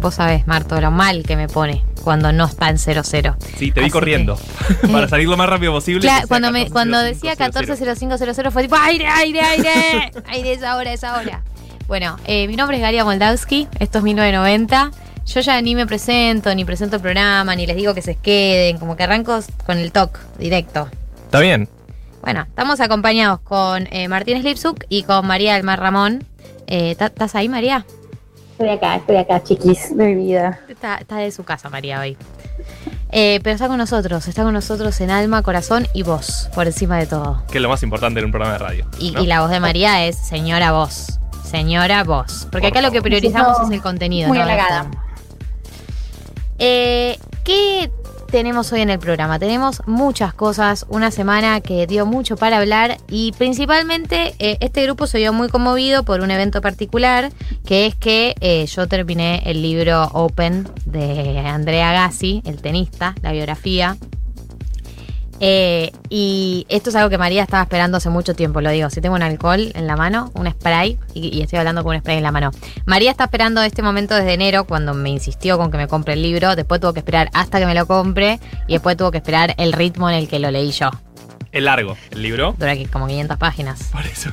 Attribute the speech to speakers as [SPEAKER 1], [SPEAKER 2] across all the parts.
[SPEAKER 1] vos sabés, Marto, lo mal que me pone cuando no está en 0-0.
[SPEAKER 2] Sí, te vi
[SPEAKER 1] Así
[SPEAKER 2] corriendo. Para salir lo más rápido posible.
[SPEAKER 1] Claro,
[SPEAKER 2] decía
[SPEAKER 1] cuando, me, cuando
[SPEAKER 2] 14.05.00.
[SPEAKER 1] decía 14.05.00 fue tipo, aire, aire, aire. aire, es ahora, es ahora. Bueno, eh, mi nombre es Galia Moldavsky, esto es 1990. Yo ya ni me presento, ni presento el programa, ni les digo que se queden, como que arranco con el talk directo.
[SPEAKER 2] Está bien.
[SPEAKER 1] Bueno, estamos acompañados con eh, Martín Slipsuk y con María del Mar Ramón. Eh, ¿ta- ¿Estás ahí, María?
[SPEAKER 3] Estoy acá, estoy acá, chiquis, de mi vida.
[SPEAKER 1] Está, está de su casa, María, hoy. Eh, pero está con nosotros, está con nosotros en alma, corazón y voz, por encima de todo.
[SPEAKER 2] Que es lo más importante en un programa de radio.
[SPEAKER 1] Y,
[SPEAKER 2] ¿no?
[SPEAKER 1] y la voz de María es señora voz. Señora voz. Porque
[SPEAKER 2] Por
[SPEAKER 1] acá lo que priorizamos es el contenido.
[SPEAKER 3] muy
[SPEAKER 1] no la
[SPEAKER 3] halagada.
[SPEAKER 1] Eh, ¿Qué tenemos hoy en el programa? Tenemos muchas cosas, una semana que dio mucho para hablar y principalmente eh, este grupo se vio muy conmovido por un evento particular, que es que eh, yo terminé el libro Open de Andrea Gassi, el tenista, la biografía. Eh, y esto es algo que María estaba esperando hace mucho tiempo, lo digo. Si tengo un alcohol en la mano, un spray, y, y estoy hablando con un spray en la mano. María está esperando este momento desde enero, cuando me insistió con que me compre el libro. Después tuvo que esperar hasta que me lo compre, y después tuvo que esperar el ritmo en el que lo leí yo.
[SPEAKER 2] Es largo el libro.
[SPEAKER 1] Dura como 500 páginas.
[SPEAKER 2] Por eso.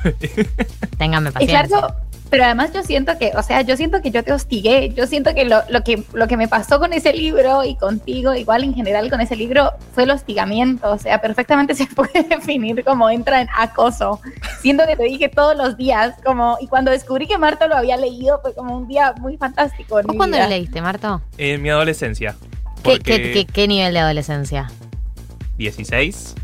[SPEAKER 1] Ténganme
[SPEAKER 3] Es
[SPEAKER 1] paciencia.
[SPEAKER 3] largo, pero además yo siento que, o sea, yo siento que yo te hostigué. Yo siento que lo, lo que lo que me pasó con ese libro y contigo, igual en general con ese libro, fue el hostigamiento. O sea, perfectamente se puede definir como entra en acoso. Siento que te dije todos los días, como, y cuando descubrí que Marta lo había leído, fue como un día muy fantástico. en
[SPEAKER 1] ¿Vos cuándo lo leíste, Marto?
[SPEAKER 2] En mi adolescencia.
[SPEAKER 1] ¿Qué,
[SPEAKER 2] Porque
[SPEAKER 1] qué- qué- qué nivel de adolescencia?
[SPEAKER 2] 16.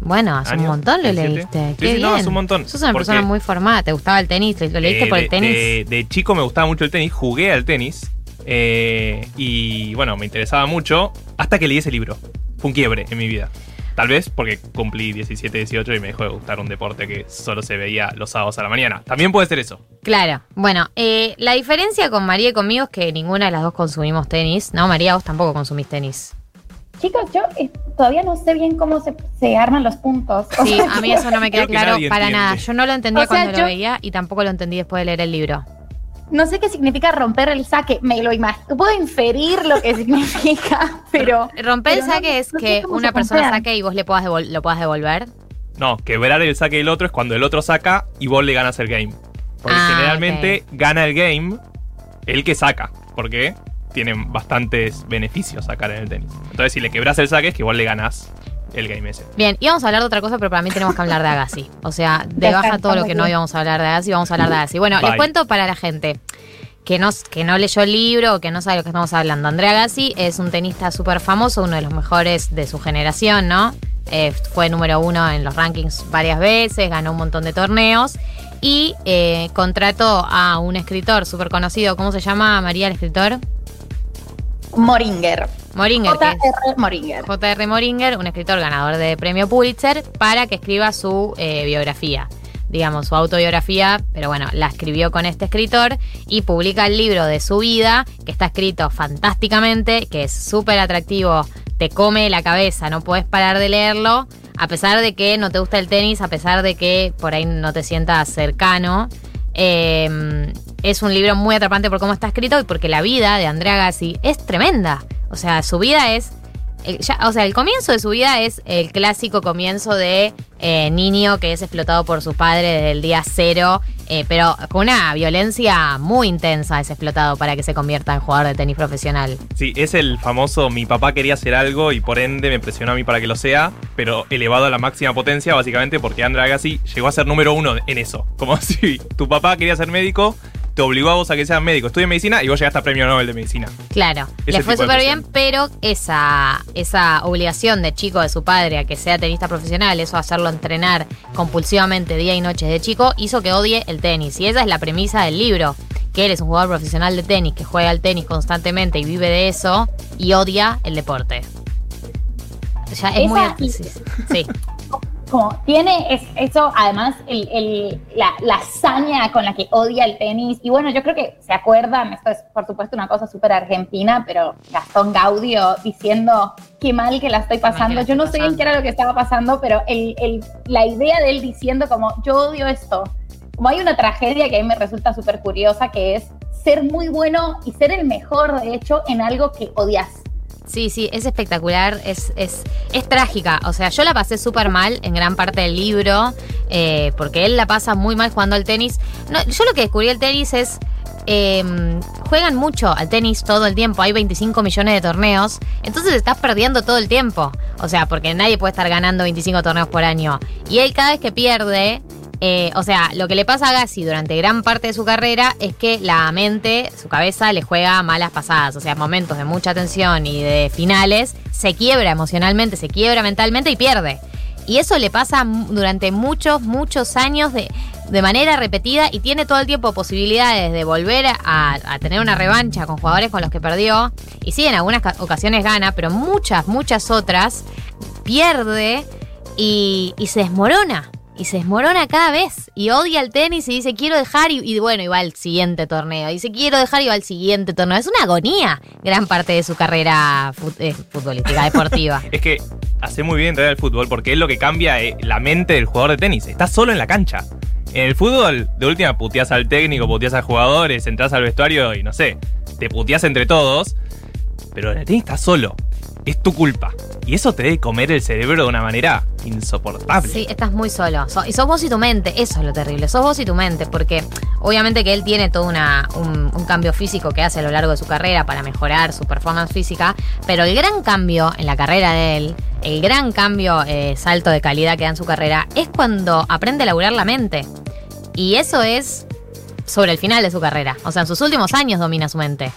[SPEAKER 1] Bueno, hace un montón lo
[SPEAKER 2] 17.
[SPEAKER 1] leíste.
[SPEAKER 2] Sí,
[SPEAKER 1] Qué
[SPEAKER 2] sí,
[SPEAKER 1] bien.
[SPEAKER 2] no, hace un montón.
[SPEAKER 1] Sos una
[SPEAKER 2] Porque,
[SPEAKER 1] persona muy formada. ¿Te gustaba el tenis? ¿Lo leíste
[SPEAKER 2] eh,
[SPEAKER 1] por el tenis?
[SPEAKER 2] De, de chico me gustaba mucho el tenis, jugué al tenis. eh, y bueno, me interesaba mucho hasta que leí ese libro. Fue un quiebre en mi vida. Tal vez porque cumplí 17, 18 y me dejó de gustar un deporte que solo se veía los sábados a la mañana. También puede ser eso.
[SPEAKER 1] Claro. Bueno, eh, la diferencia con María y conmigo es que ninguna de las dos consumimos tenis. No, María, vos tampoco consumís tenis.
[SPEAKER 3] Chicos, yo eh, todavía no sé bien cómo se, se arman los puntos. O
[SPEAKER 1] Sí,
[SPEAKER 3] sea,
[SPEAKER 1] a mí eso no me queda claro para
[SPEAKER 2] entiende.
[SPEAKER 1] nada. Yo no lo entendía
[SPEAKER 3] O sea,
[SPEAKER 1] cuando lo veía y tampoco lo entendí después de leer el libro.
[SPEAKER 3] No sé qué significa romper el saque, me lo imagino. Puedo inferir lo que significa, pero.
[SPEAKER 1] Romper el
[SPEAKER 3] no-
[SPEAKER 1] saque es
[SPEAKER 3] no
[SPEAKER 1] que una persona saque y vos le puedas devol- lo puedas devolver.
[SPEAKER 2] No, quebrar el saque del otro es cuando el otro saca y vos le ganas el game. Porque
[SPEAKER 1] Ah,
[SPEAKER 2] generalmente gana el game el que saca. Porque tienen bastantes beneficios sacar en el tenis. Entonces, si le quebras el saque, es que igual le ganas el game ese.
[SPEAKER 1] Bien, íbamos a hablar de otra cosa, pero para mí tenemos que hablar de Agassi. O sea, de baja
[SPEAKER 3] Perfecto,
[SPEAKER 1] todo lo que no íbamos a hablar de Agassi, vamos a hablar de Agassi. Bueno, les cuento para la gente que no, que no leyó el libro o que no sabe de lo que estamos hablando. Andrea Agassi es un tenista súper famoso, uno de los mejores de su generación, ¿no? Eh, fue número uno en los rankings varias veces, ganó un montón de torneos y eh, contrató a un escritor súper conocido, ¿cómo se llama María el escritor?
[SPEAKER 3] Moringer.
[SPEAKER 1] Moringer,
[SPEAKER 3] J.R. Moringer.
[SPEAKER 1] J.R. Moringer, un escritor ganador de premio Pulitzer, para que escriba su eh, biografía, digamos, su autobiografía, pero bueno, la escribió con este escritor y publica el libro de su vida, que está escrito fantásticamente, que es súper atractivo, te come la cabeza, no puedes parar de leerlo, a pesar de que no te gusta el tenis, a pesar de que por ahí no te sientas cercano. Eh, es un libro muy atrapante por cómo está escrito y porque la vida de Andrea Gassi es tremenda. O sea, su vida es. Ya- o sea, el comienzo de su vida es el clásico comienzo de eh, niño que es explotado por su padre desde el día cero, eh, pero con una violencia muy intensa es explotado para que se convierta en jugador de tenis profesional.
[SPEAKER 2] Sí, es el famoso mi papá quería hacer algo y por ende me presionó a mí para que lo sea, pero elevado a la máxima potencia, básicamente porque Andrea Agassi llegó a ser número uno en eso. Como si tu papá quería ser médico, te obligó a vos a que seas médico, estudia medicina y vos llegaste a premio Nobel de medicina.
[SPEAKER 1] Claro,
[SPEAKER 2] Ese
[SPEAKER 1] le fue súper bien, pero esa, esa obligación de chico de su padre a que sea tenista profesional, eso hacerlo entrenar compulsivamente día y noche de chico, hizo que odie el tenis. Y esa es la premisa del libro, que él es un jugador profesional de tenis, que juega al tenis constantemente y vive de eso, y odia el deporte. Ya es
[SPEAKER 3] Esa
[SPEAKER 1] muy... Sí, sí.
[SPEAKER 3] Como tiene es- eso, además, el, el- la, la hazaña con la que odia el tenis. Y bueno, yo creo que se acuerdan, esto es por supuesto una cosa súper argentina, pero Gastón Gaudio diciendo qué mal que la estoy pasando.
[SPEAKER 1] la
[SPEAKER 3] Yo no sé bien qué era lo que estaba pasando, pero el, el- la idea de él diciendo como yo odio esto. Como hay una tragedia que a mí me resulta súper curiosa, que es ser muy bueno y ser el mejor, de hecho, en algo que odias.
[SPEAKER 1] Sí, sí, es espectacular, es, es, es trágica. O sea, yo la pasé súper mal en gran parte del libro, eh, porque él la pasa muy mal jugando al tenis. No, yo lo que descubrí el tenis es eh, juegan mucho al tenis todo el tiempo. Hay 25 millones de torneos. Entonces estás perdiendo todo el tiempo. O sea, porque nadie puede estar ganando 25 torneos por año. Y él cada vez que pierde... eh, o sea, lo que le pasa a Gassi durante gran parte de su carrera es que la mente, su cabeza, le juega malas pasadas. O sea, momentos de mucha tensión y de finales, se quiebra emocionalmente, se quiebra mentalmente y pierde. Y eso le pasa durante muchos, muchos años de, de manera repetida y tiene todo el tiempo posibilidades de volver a, tener una revancha con jugadores con los que perdió. Y sí, en algunas ca- ocasiones gana, pero muchas, muchas otras pierde y, y se desmorona. Y se desmorona cada vez. Y odia el tenis y dice, quiero dejar. Y, bueno, y va al siguiente torneo. Y dice, quiero dejar y va al siguiente torneo. Es una agonía gran parte de su carrera eh, futbolística, deportiva.
[SPEAKER 2] Es que hace muy bien entrar al fútbol porque es lo que cambia eh, la mente del jugador de tenis. Estás solo en la cancha. En el fútbol, de última, puteás al técnico, puteás a jugadores, entras al vestuario y no sé, te puteás entre todos. Pero en el tenis estás solo. Es tu culpa. Y eso te debe comer el cerebro de una manera insoportable.
[SPEAKER 1] Sí, estás muy solo. So- y sos vos y tu mente, eso es lo terrible. Sos vos y tu mente, porque obviamente que él tiene todo una, un, un cambio físico que hace a lo largo de su carrera para mejorar su performance física, pero el gran cambio en la carrera de él, el gran cambio, eh, salto de calidad que da en su carrera, es cuando aprende a laburar la mente. Y eso es sobre el final de su carrera. O sea, en sus últimos años domina su mente.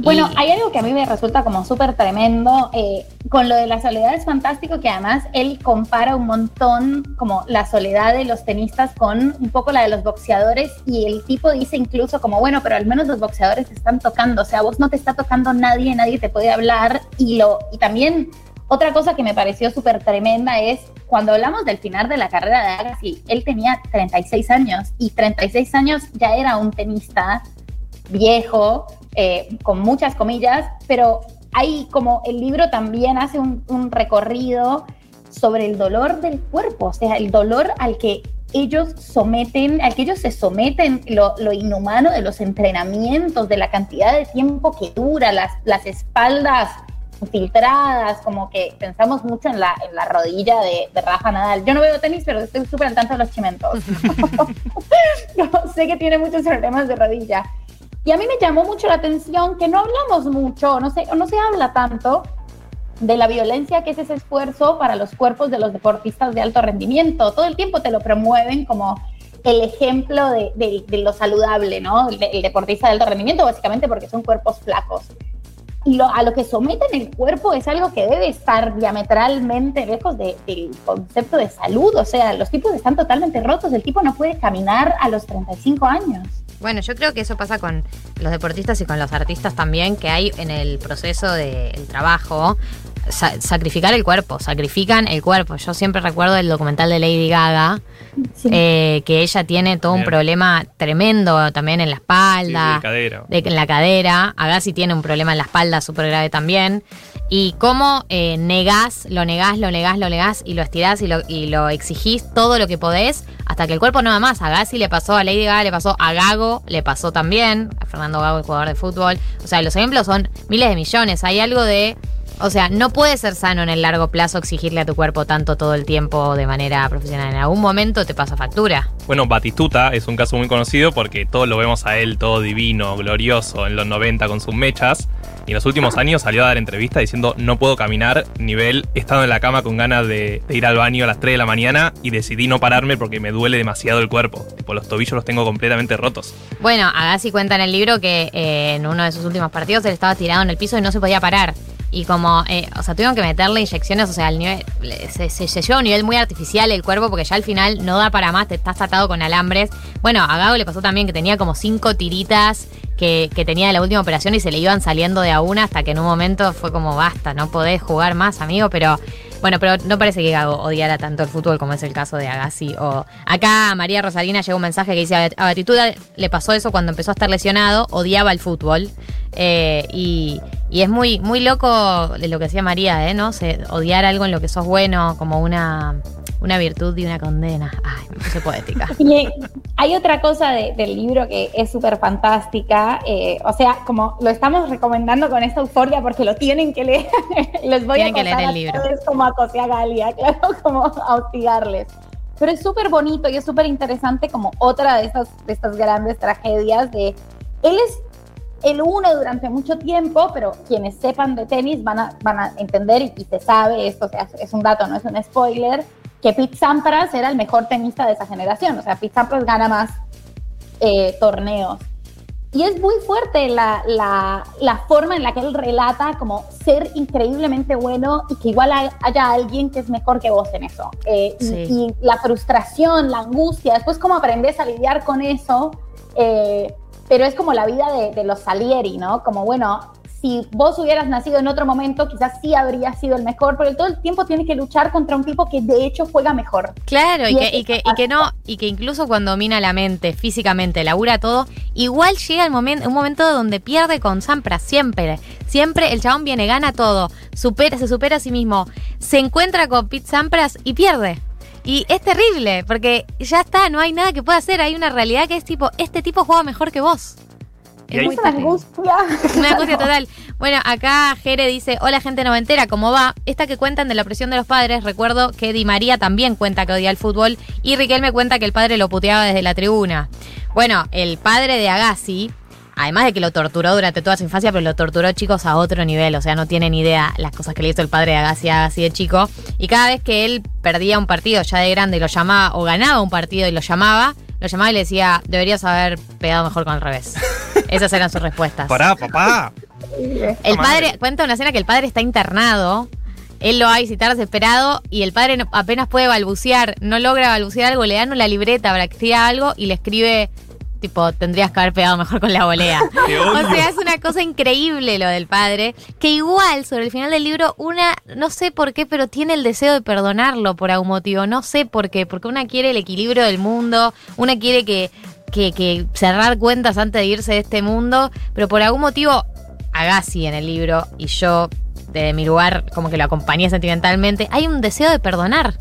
[SPEAKER 3] Bueno, hay algo que a mí me resulta como súper tremendo. eh, con lo de la soledad es fantástico que además él compara un montón como la soledad de los tenistas con un poco la de los boxeadores y el tipo dice incluso como, bueno, pero al menos los boxeadores están tocando, o sea, vos no te está tocando nadie, nadie te puede hablar y, lo, y también otra cosa que me pareció súper tremenda es cuando hablamos del final de la carrera de Agassi, él tenía 36 años y 36 años ya era un tenista viejo, eh, con muchas comillas, pero hay como el libro también hace un, un recorrido sobre el dolor del cuerpo, o sea, el dolor al que ellos someten, al que ellos se someten, lo, lo inhumano de los entrenamientos, de la cantidad de tiempo que dura, las, las espaldas filtradas, como que pensamos mucho en la, en la rodilla de, de Rafa Nadal. Yo no veo tenis, pero estoy súper al tanto de los chimentos. Sé que tiene muchos problemas de rodilla. Y a mí me llamó mucho la atención que no hablamos mucho, no, sé, no se habla tanto de la violencia que es ese esfuerzo para los cuerpos de los deportistas de alto rendimiento. Todo el tiempo te lo promueven como el ejemplo de, lo saludable, ¿no? El, el, deportista de alto rendimiento, básicamente porque son cuerpos flacos. Y a lo que someten el cuerpo es algo que debe estar diametralmente lejos de, del concepto de salud. O sea, los tipos están totalmente rotos. El tipo no puede caminar a los 35 años.
[SPEAKER 1] Bueno, yo creo que eso pasa con los deportistas y con los artistas también, que hay en el proceso del trabajo sa sacrificar el cuerpo, sacrifican el cuerpo. Yo siempre recuerdo el documental de Lady Gaga, sí. eh, que ella tiene todo Bien. un problema tremendo también en la espalda,
[SPEAKER 2] sí, de cadera.
[SPEAKER 1] De, en la cadera. Agassi tiene un problema en la espalda súper grave también. Y cómo eh, negás, lo negás, lo negás, lo negás y lo estirás y lo, y lo exigís todo lo que podés hasta que el cuerpo no va más. A Gassi le pasó, a Lady Gaga le pasó, a Gago le pasó también, a Fernando Gago, el jugador de fútbol. O sea, los ejemplos son miles de millones. Hay algo de. O sea, no puede ser sano en el largo plazo exigirle a tu cuerpo tanto todo el tiempo de manera profesional. En algún momento te pasa factura.
[SPEAKER 2] Bueno, Batistuta es un caso muy conocido porque todos lo vemos a él todo divino, glorioso en los 90 con sus mechas. Y en los últimos años salió a dar entrevistas diciendo no puedo caminar, nivel, he estado en la cama con ganas de, de, ir al baño a las 3 de la mañana y decidí no pararme porque me duele demasiado el cuerpo. Tipo, los tobillos los tengo completamente rotos.
[SPEAKER 1] Bueno, Agassi cuenta en el libro que eh, en uno de sus últimos partidos él estaba tirado en el piso y no se podía parar. Y como, eh, o sea, tuvieron que meterle inyecciones, o sea, el nivel, se, se, se, lleva a un nivel muy artificial el cuerpo porque ya al final no da para más, te estás atado con alambres. Bueno, a Gago le pasó también que tenía como cinco tiritas que, que, tenía la última operación y se le iban saliendo de a una hasta que en un momento fue como, basta, no podés jugar más, amigo, pero... Bueno, pero no parece que Gago odiara tanto el fútbol como es el caso de Agassi. O acá María Rosalina llegó un mensaje que dice a Batituda le pasó eso cuando empezó a estar lesionado, odiaba el fútbol. Eh, y, y, es muy, muy loco lo que decía María, ¿eh? ¿no? Se, odiar algo en lo que sos bueno como una, una virtud y una condena. Ay, me puse poética.
[SPEAKER 3] Y, Hay otra cosa de- del libro que es súper fantástica, eh, o sea, como lo estamos recomendando con esta euforia porque lo tienen que leer, les voy
[SPEAKER 1] Tienen
[SPEAKER 3] a
[SPEAKER 1] que leer el libro.
[SPEAKER 3] a todos como acosé a Galia, claro, como a hostigarles. Pero es súper bonito y es súper interesante como otra de estas, de estas grandes tragedias de... Él es el uno durante mucho tiempo, pero quienes sepan de tenis van a, van a entender y, y se sabe, esto o sea, es un dato, no es un spoiler, que Pete Sampras era el mejor tenista de esa generación. O sea, Pete Sampras gana más eh, torneos. Y es muy fuerte la, la, la, forma en la que él relata como ser increíblemente bueno y que igual hay, haya alguien que es mejor que vos en eso. Eh,
[SPEAKER 1] Sí.
[SPEAKER 3] y, y la frustración, la angustia, después cómo aprendes a lidiar con eso. eh, pero es como la vida de, de los Salieri, ¿no? Como, bueno, si vos hubieras nacido en otro momento, quizás sí habría sido el mejor, pero todo el tiempo tiene que luchar contra un tipo que de hecho juega mejor.
[SPEAKER 1] Claro, y
[SPEAKER 3] Y
[SPEAKER 1] que, y, que, y que no, y que incluso cuando domina la mente, físicamente, labura todo, igual llega el momento, un momento donde pierde con Sampras, siempre. Siempre el chabón viene, gana todo, supera, se supera a sí mismo, se encuentra con Pete Sampras y pierde. Y es terrible, porque ya está, no hay nada que pueda hacer, hay una realidad que es tipo, este tipo juega mejor que vos. Es muy
[SPEAKER 3] una angustia.
[SPEAKER 1] Una angustia total. Bueno, acá Jere dice, hola gente noventera, ¿cómo va? Esta que cuentan de la presión de los padres, recuerdo que Di María también cuenta que odia el fútbol y Riquelme cuenta que el padre lo puteaba desde la tribuna. Bueno, el padre de Agassi, además de que lo torturó durante toda su infancia, pero lo torturó chicos a otro nivel, o sea, no tienen idea las cosas que le hizo el padre de Agassi a Agassi de chico. Y cada vez que él perdía un partido ya de grande y lo llamaba, o ganaba un partido y lo llamaba, lo llamaba y le decía, deberías haber pegado mejor con el revés. Esas eran sus respuestas.
[SPEAKER 2] Pará, papá.
[SPEAKER 1] El padre, cuenta una escena que el padre está internado. Él lo va a visitar desesperado y el padre apenas puede balbucear, no logra balbucear algo, le dan una libreta para que escriba algo y le escribe, tipo, tendrías que haber pegado mejor con la volea. O sea, es una cosa increíble lo del padre, que igual sobre el final del libro, una, no sé por qué, pero tiene el deseo de perdonarlo por algún motivo, no sé por qué, porque una quiere el equilibrio del mundo, una quiere que, que, que cerrar cuentas antes de irse de este mundo, pero por algún motivo, Agassi en el libro y yo, de mi lugar, como que lo acompañé sentimentalmente, hay un deseo de perdonar.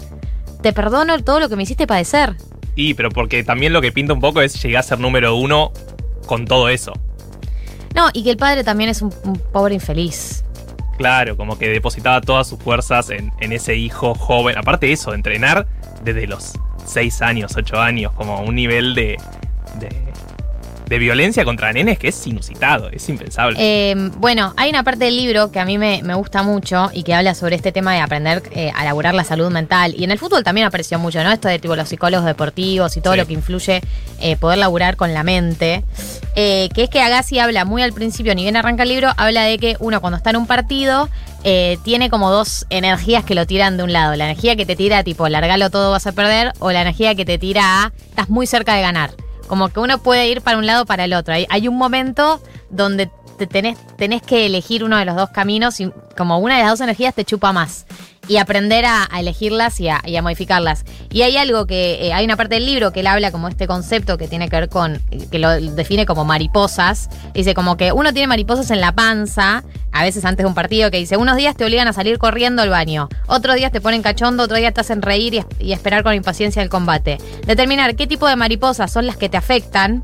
[SPEAKER 1] Te perdono todo lo que me hiciste padecer.
[SPEAKER 2] Y, pero porque también lo que pinta un poco es llegar a ser número uno con todo eso.
[SPEAKER 1] No, y que el padre también es un- un pobre infeliz.
[SPEAKER 2] Claro, como que depositaba todas sus fuerzas en, en ese hijo joven. Aparte de eso, entrenar desde los 6 años, 8 años, como un nivel de, de, de violencia contra nenes que es inusitado, es impensable.
[SPEAKER 1] Eh, bueno, hay una parte del libro que a mí me, me gusta mucho y que habla sobre este tema de aprender eh, a laburar la salud mental. Y en el fútbol también apareció mucho, ¿no? Esto de tipo los psicólogos deportivos y todo
[SPEAKER 2] Sí.
[SPEAKER 1] lo que influye eh, poder laburar con la mente. Eh, que es que Agassi habla muy al principio, ni bien arranca el libro, habla de que uno cuando está en un partido eh, tiene como dos energías que lo tiran de un lado. La energía que te tira tipo, largalo todo, vas a perder, o la energía que te tira a, estás muy cerca de ganar. Como que uno puede ir para un lado o para el otro. Hay, hay un momento donde te tenés, tenés que elegir uno de los dos caminos y como una de las dos energías te chupa más. Y aprender a, elegirlas y a, modificarlas. Y hay algo que, eh, hay una parte del libro que él habla como este concepto que tiene que ver con, que lo define como mariposas. Dice como que uno tiene mariposas en la panza, a veces antes de un partido, que dice, unos días te obligan a salir corriendo al baño, otros días te ponen cachondo, otro día te hacen reír y esperar con impaciencia el combate. Determinar qué tipo de mariposas son las que te afectan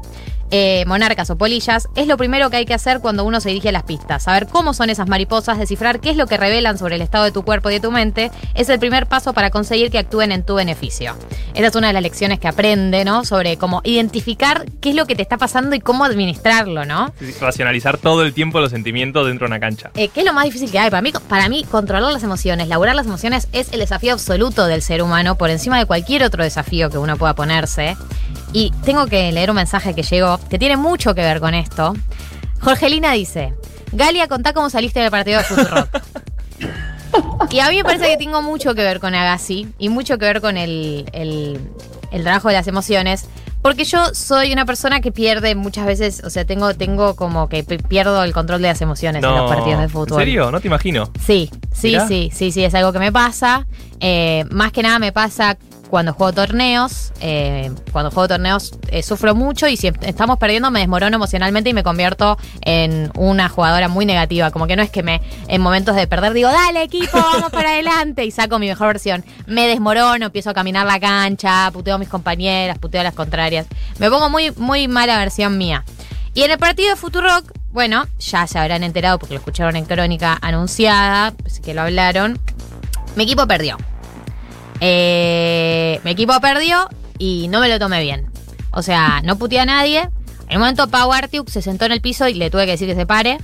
[SPEAKER 1] eh, monarcas o polillas, es lo primero que hay que hacer cuando uno se dirige a las pistas. Saber cómo son esas mariposas, descifrar qué es lo que revelan sobre el estado de tu cuerpo y de tu mente, es el primer paso para conseguir que actúen en tu beneficio. Esa es una de las lecciones que aprende, ¿no? Sobre cómo identificar qué es lo que te está pasando y cómo administrarlo, ¿no?
[SPEAKER 2] Racionalizar todo el tiempo los sentimientos dentro de una cancha.
[SPEAKER 1] Eh, ¿Qué es lo más difícil que hay? Para mí, para mí, controlar las emociones, laburar las emociones es el desafío absoluto del ser humano por encima de cualquier otro desafío que uno pueda ponerse. Y tengo que leer un mensaje que llegó, que tiene mucho que ver con esto. Jorgelina dice, Galia, contá cómo saliste del partido de Futurock. y a mí me parece que tengo mucho que ver con Agassi y mucho que ver con el, el- el trabajo de las emociones. Porque yo soy una persona que pierde muchas veces, o sea, tengo, tengo como que pierdo el control de las emociones en los partidos de fútbol.
[SPEAKER 2] ¿En serio? No te imagino.
[SPEAKER 1] Sí, sí,
[SPEAKER 2] Mirá.
[SPEAKER 1] sí, sí, sí, es algo que me pasa. Eh, más que nada me pasa cuando juego torneos. eh, cuando juego torneos eh, sufro mucho y si est- estamos perdiendo me desmorono emocionalmente y me convierto en una jugadora muy negativa. Como que no es que me en momentos de perder digo, dale equipo, vamos para adelante y saco mi mejor versión. Me desmorono, empiezo a caminar la cancha, puteo a mis compañeras, puteo a las contrarias. Me pongo muy, muy mala versión mía. Y en el partido de Futurock, bueno, ya se habrán enterado porque lo escucharon en crónica anunciada, así que lo hablaron. Mi equipo perdió. Eh, mi equipo perdió y no me lo tomé bien. O sea, no puteé a nadie. En un momento Pau Artiuk se sentó en el piso y le tuve que decir que se pare.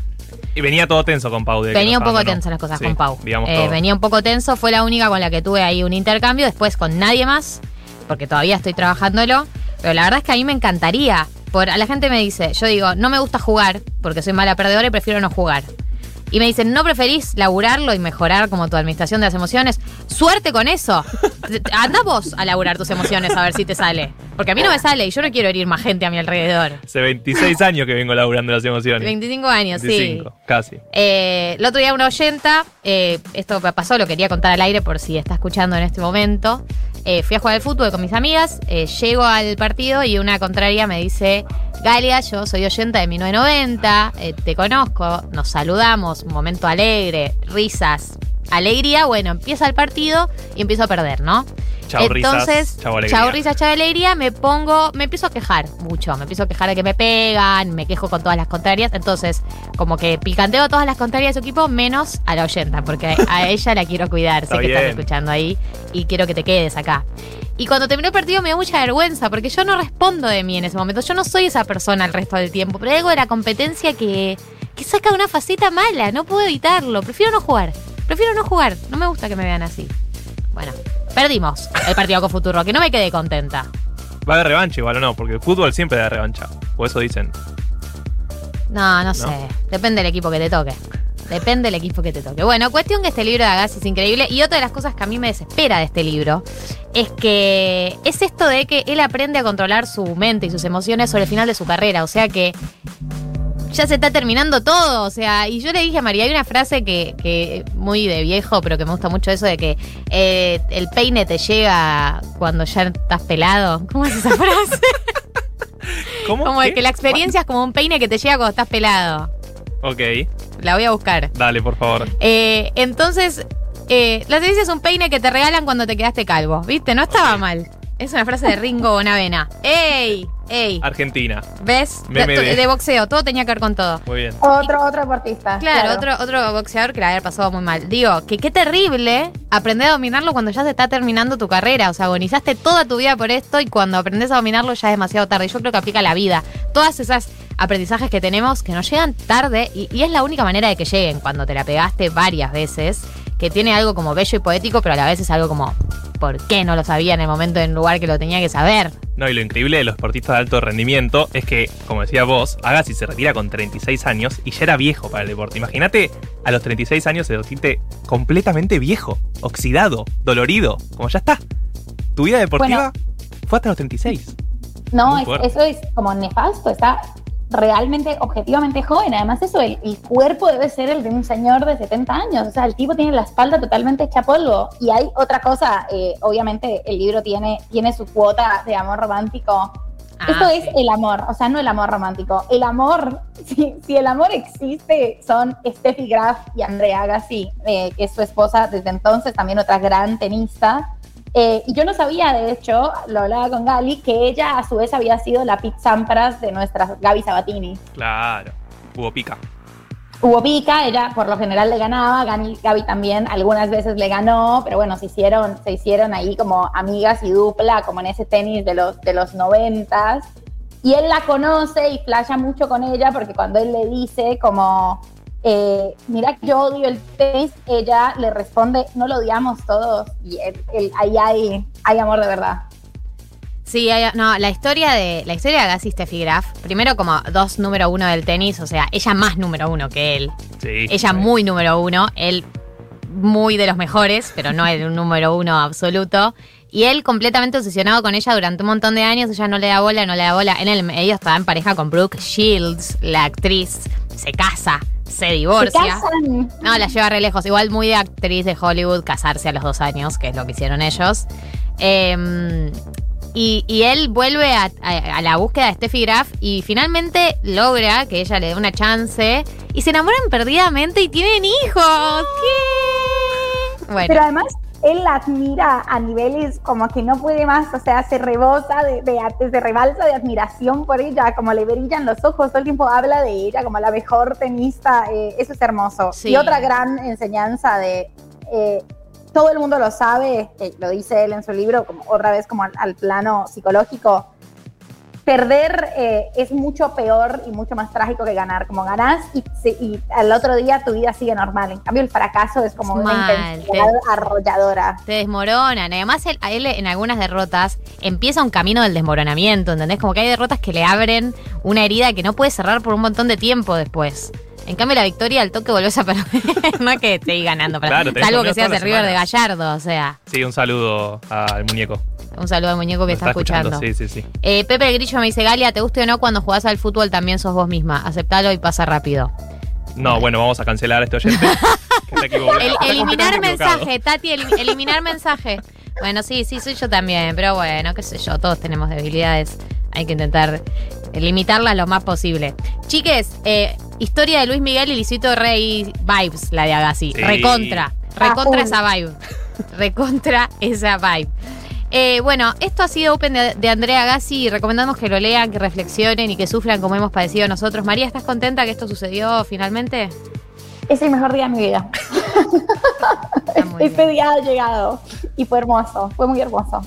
[SPEAKER 2] Y venía todo tenso con Pau. de
[SPEAKER 1] Venía un poco tenso las cosas
[SPEAKER 2] Sí,
[SPEAKER 1] con Pau. Eh, venía un poco tenso, fue la única con la que tuve ahí un intercambio, después con nadie más, porque todavía estoy trabajándolo. Pero la verdad es que a mí me encantaría. Por, a la gente me dice, yo digo, no me gusta jugar porque soy mala perdedora y prefiero no jugar. Y me dicen, ¿no preferís laburarlo y mejorar como tu administración de las emociones? Suerte con eso. Anda vos a laburar tus emociones a ver si te sale. Porque a mí no me sale y yo no quiero herir más gente a mi alrededor.
[SPEAKER 2] Hace 26 años que vengo laburando las emociones.
[SPEAKER 1] 25 años, sí.
[SPEAKER 2] 25, casi.
[SPEAKER 1] Eh, el otro día una oyenta, eh, esto me pasó, lo quería contar al aire por si está escuchando en este momento. Eh, fui a jugar al fútbol con mis amigas, eh, llego al partido y una contraria me dice, Galia, yo soy oyenta de 1990, eh, te conozco, nos saludamos, un momento alegre, risas, alegría, bueno, empieza el partido y empiezo a perder, ¿no?
[SPEAKER 2] Chau risas,
[SPEAKER 1] Entonces,
[SPEAKER 2] chau alegría.
[SPEAKER 1] chau risas, chau alegría, me pongo, me empiezo a quejar mucho, me empiezo a quejar de que me pegan, me quejo con todas las contrarias, entonces como que picanteo todas las contrarias de su equipo, menos a la oyenta, porque a ella la quiero cuidar, sé que estás escuchando ahí y quiero que te quedes acá. Y cuando terminó el partido me dio mucha vergüenza, porque yo no respondo de mí en ese momento, yo no soy esa persona el resto del tiempo, pero hay algo de la competencia que, que saca una faceta mala, no puedo evitarlo, prefiero no jugar, prefiero no jugar, no me gusta que me vean así. Bueno, perdimos el partido con Futuro, que no me quedé contenta.
[SPEAKER 2] Va de revancha igual o no, porque el fútbol siempre da revancha. O eso dicen.
[SPEAKER 1] No, no sé. Depende del equipo que te toque. Depende del equipo que te toque. Bueno, cuestión que este libro de Agassi es increíble. Y otra de las cosas que a mí me desespera de este libro es que es esto de que él aprende a controlar su mente y sus emociones sobre el final de su carrera. O sea que ya se está terminando todo. O sea, y yo le dije a María, hay una frase que, que muy de viejo, pero que me gusta mucho eso de que eh, el peine te llega cuando ya estás pelado. ¿Cómo es esa frase?
[SPEAKER 2] ¿Cómo?
[SPEAKER 1] Como de
[SPEAKER 2] ¿Qué?
[SPEAKER 1] que la experiencia es como un peine que te llega cuando estás pelado.
[SPEAKER 2] Ok,
[SPEAKER 1] La voy a buscar.
[SPEAKER 2] dale, por favor.
[SPEAKER 1] Eh, entonces, eh, la experiencia es un peine que te regalan cuando te quedaste calvo. ¿Viste? No estaba mal. Es una frase de Ringo Bonavena. ¡Ey! ¡Ey!
[SPEAKER 2] Argentina.
[SPEAKER 1] ¿Ves? De, boxeo, todo tenía que ver con todo.
[SPEAKER 2] Muy bien.
[SPEAKER 3] Otro, otro deportista.
[SPEAKER 1] Claro, Otro, otro boxeador que la había pasado muy mal. Digo, que qué terrible aprender a dominarlo cuando ya se está terminando tu carrera. O sea, agonizaste toda tu vida por esto y cuando aprendes a dominarlo ya es demasiado tarde. Yo creo que aplica a la vida. Todas esas aprendizajes que tenemos que nos llegan tarde y, y es la única manera de que lleguen cuando te la pegaste varias veces. Que tiene algo como bello y poético, pero a la vez es algo como, ¿por qué no lo sabía en el momento, en el lugar que lo tenía que saber?
[SPEAKER 2] No, y lo increíble de los deportistas de alto rendimiento es que, como decía vos, Agassi se retira con 36 años y ya era viejo para el deporte. Imagínate a los 36 años se sentirte completamente viejo, oxidado, dolorido, como ya está. Tu vida deportiva fue hasta los 36.
[SPEAKER 3] No, es- eso es como nefasto, está realmente, objetivamente joven. Además, eso, el, el cuerpo debe ser el de un señor de 70 años. O sea, el tipo tiene la espalda totalmente hecha polvo. Y hay otra cosa, eh, obviamente, el libro tiene, tiene su cuota de amor romántico.
[SPEAKER 1] Ah,
[SPEAKER 3] Esto es el amor, o sea, no el amor romántico. El amor, si, si el amor existe, son Steffi Graf y Andrea Agassi, eh, que es su esposa desde entonces, también otra gran tenista. Eh, y yo no sabía, de hecho, lo hablaba con Gali, que ella a su vez había sido la Pete Sampras de nuestra Gaby Sabatini.
[SPEAKER 2] Claro. Hubo pica.
[SPEAKER 3] Hubo pica, ella por lo general le ganaba, Gaby, Gaby también algunas veces le ganó, pero bueno, se hicieron, se hicieron ahí como amigas y dupla, como en ese tenis de los, de los noventas. Y él la conoce y flasha mucho con ella porque cuando él le dice como, eh, mira que yo odio el tenis, ella le responde, no lo odiamos todos. Y él- ahí hay, hay amor de verdad.
[SPEAKER 1] Sí, hay- no, la historia de la historia de Agassi y Steffi Graf, primero como dos número uno del tenis, o sea, ella más número uno que él.
[SPEAKER 2] Sí.
[SPEAKER 1] Ella
[SPEAKER 2] sí.
[SPEAKER 1] muy número uno, él muy de los mejores, pero no el número uno absoluto. Y él completamente obsesionado con ella durante un montón de años, ella no le da bola, no le da bola. En el medio estaba en pareja con Brooke Shields, la actriz, se casa, se
[SPEAKER 3] Se
[SPEAKER 1] divorcia.
[SPEAKER 3] casan.
[SPEAKER 1] No, la lleva re lejos. Igual muy de actriz de Hollywood casarse a los dos años, que es lo que hicieron ellos. Eh, y, y él vuelve a, a- a la búsqueda de Steffi Graf y finalmente logra que ella le dé una chance y se enamoran perdidamente y tienen hijos. ¿Qué? Bueno.
[SPEAKER 3] Pero además, él la admira a niveles como que no puede más, o sea, se rebosa de, de, se rebalsa de admiración por ella, como le brillan los ojos, todo el tiempo habla de ella como la mejor tenista, eh, eso es hermoso.
[SPEAKER 1] Sí.
[SPEAKER 3] Y otra gran enseñanza de, eh, todo el mundo lo sabe, eh, lo dice él en su libro, como otra vez como al, al plano psicológico, perder eh, es mucho peor y mucho más trágico que ganar. Como ganás y, se- y al otro día tu vida sigue normal. En cambio, el fracaso es como
[SPEAKER 1] Es
[SPEAKER 3] una
[SPEAKER 1] mal,
[SPEAKER 3] intensidad arrolladora.
[SPEAKER 1] te desmoronan. Además, él, a él en algunas derrotas empieza un camino del desmoronamiento, ¿entendés? Como que hay derrotas que le abren una herida que no puede cerrar por un montón de tiempo después. En cambio, la victoria al toque volvés a perder. no es que estés ganando,
[SPEAKER 2] Claro,
[SPEAKER 1] salvo que seas el River de. Gallardo, o sea.
[SPEAKER 2] Sí, un saludo al muñeco.
[SPEAKER 1] Un saludo al muñeco que está, escuchando.
[SPEAKER 2] Sí, sí, sí.
[SPEAKER 1] Eh, Pepe el Grillo me dice, Galia, ¿te guste o no cuando jugás al fútbol también sos vos misma? Aceptalo y pasa rápido.
[SPEAKER 2] No, bueno, vamos a cancelar a este oyente. que está equivocado.
[SPEAKER 1] El-
[SPEAKER 2] Está
[SPEAKER 1] eliminar mensaje, Tati, el- eliminar mensaje. Bueno, sí, sí, soy yo también, pero bueno, qué sé yo, todos tenemos debilidades. Hay que intentar limitarlas lo más posible. Chiques, eh, historia de Luis Miguel y Luisito Rey vibes, la de Agassi.
[SPEAKER 2] Sí.
[SPEAKER 1] Recontra, recontra
[SPEAKER 3] Ah,
[SPEAKER 1] esa vibe. Recontra esa vibe. Eh, bueno, esto ha sido Open de, de Andrea Agassi y recomendamos que lo lean, que reflexionen y que sufran como hemos padecido nosotros. María, ¿estás contenta que esto sucedió finalmente?
[SPEAKER 3] Es el mejor día de mi vida. Este
[SPEAKER 1] bien.
[SPEAKER 3] día ha llegado y fue hermoso, fue muy hermoso.